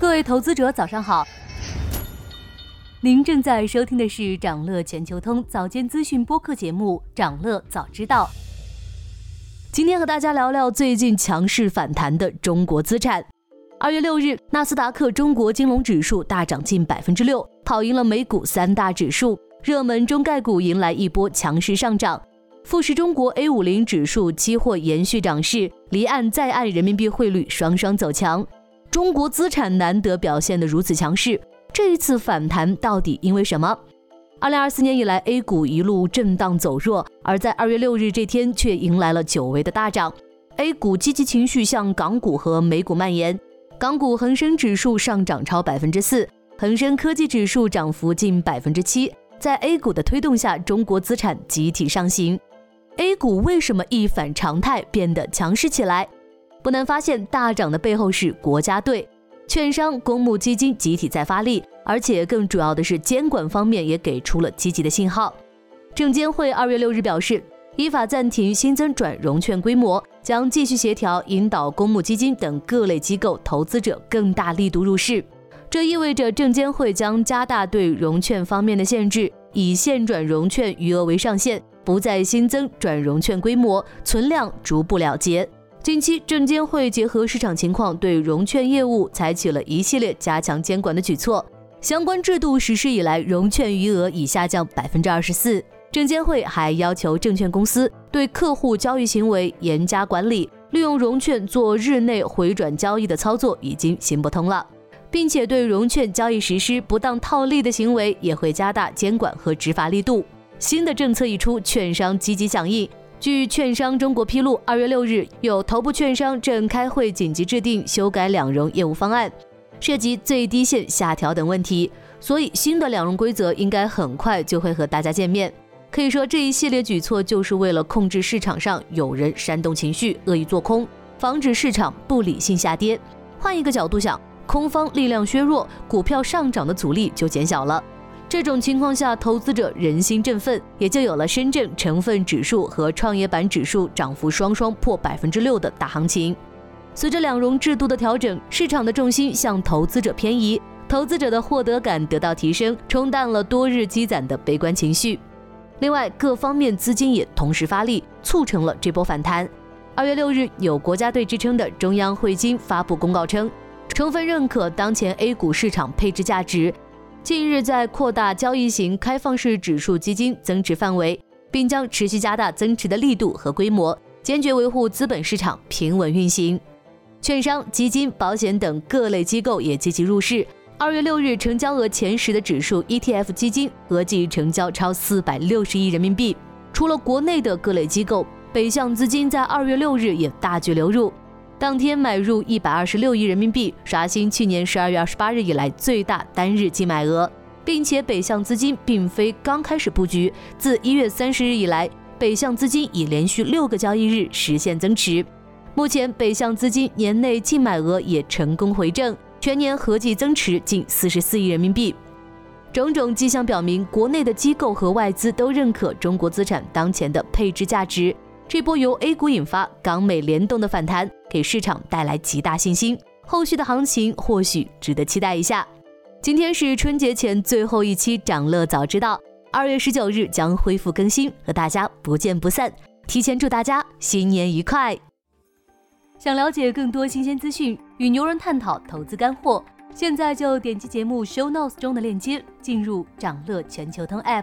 各位投资者，早上好。您正在收听的是长乐全球通早间资讯播客节目《长乐早知道》。今天和大家聊聊最近强势反弹的中国资产。二月六日，纳斯达克中国金融指数大涨近百分之六，跑赢了美股三大指数，热门中概股迎来一波强势上涨。富时中国 A 五零指数期货延续涨势，离岸在岸人民币汇率双双走强。中国资产难得表现得如此强势，这一次反弹到底因为什么？二零二四年以来，A 股一路震荡走弱，而在二月六日这天却迎来了久违的大涨。A 股积极情绪向港股和美股蔓延，港股恒生指数上涨超百分之四，恒生科技指数涨幅近百分之七。在 A 股的推动下，中国资产集体上行。A 股为什么一反常态变得强势起来？不难发现，大涨的背后是国家队、券商、公募基金集体在发力，而且更主要的是监管方面也给出了积极的信号。证监会二月六日表示，依法暂停新增转融券规模，将继续协调引导公募基金等各类机构投资者更大力度入市。这意味着证监会将加大对融券方面的限制，以现转融券余额为上限，不再新增转融券规模，存量逐步了结。近期，证监会结合市场情况，对融券业务采取了一系列加强监管的举措。相关制度实施以来，融券余额已下降百分之二十四。证监会还要求证券公司对客户交易行为严加管理，利用融券做日内回转交易的操作已经行不通了，并且对融券交易实施不当套利的行为也会加大监管和执法力度。新的政策一出，券商积极响应。据券商中国披露，二月六日，有头部券商正开会紧急制定修改两融业务方案，涉及最低线下调等问题，所以新的两融规则应该很快就会和大家见面。可以说，这一系列举措就是为了控制市场上有人煽动情绪、恶意做空，防止市场不理性下跌。换一个角度想，空方力量削弱，股票上涨的阻力就减小了。这种情况下，投资者人心振奋，也就有了深圳成分指数和创业板指数涨幅双双破百分之六的大行情。随着两融制度的调整，市场的重心向投资者偏移，投资者的获得感得到提升，冲淡了多日积攒的悲观情绪。另外，各方面资金也同时发力，促成了这波反弹。二月六日，有国家队之称的中央汇金发布公告称，充分认可当前 A 股市场配置价值。近日在扩大交易型开放式指数基金增持范围，并将持续加大增持的力度和规模，坚决维护资本市场平稳运行。券商、基金、保险等各类机构也积极入市。二月六日成交额前十的指数 ETF 基金合计成交超四百六十亿人民币。除了国内的各类机构，北向资金在二月六日也大举流入。当天买入一百二十六亿人民币，刷新去年十二月二十八日以来最大单日净买额，并且北向资金并非刚开始布局，自一月三十日以来，北向资金已连续六个交易日实现增持。目前北向资金年内净买额也成功回正，全年合计增持近四十四亿人民币。种种迹象表明，国内的机构和外资都认可中国资产当前的配置价值。这波由 A 股引发、港美联动的反弹，给市场带来极大信心。后续的行情或许值得期待一下。今天是春节前最后一期长乐早知道，二月十九日将恢复更新，和大家不见不散。提前祝大家新年愉快！想了解更多新鲜资讯，与牛人探讨投资干货，现在就点击节目 show notes 中的链接，进入长乐全球通 app。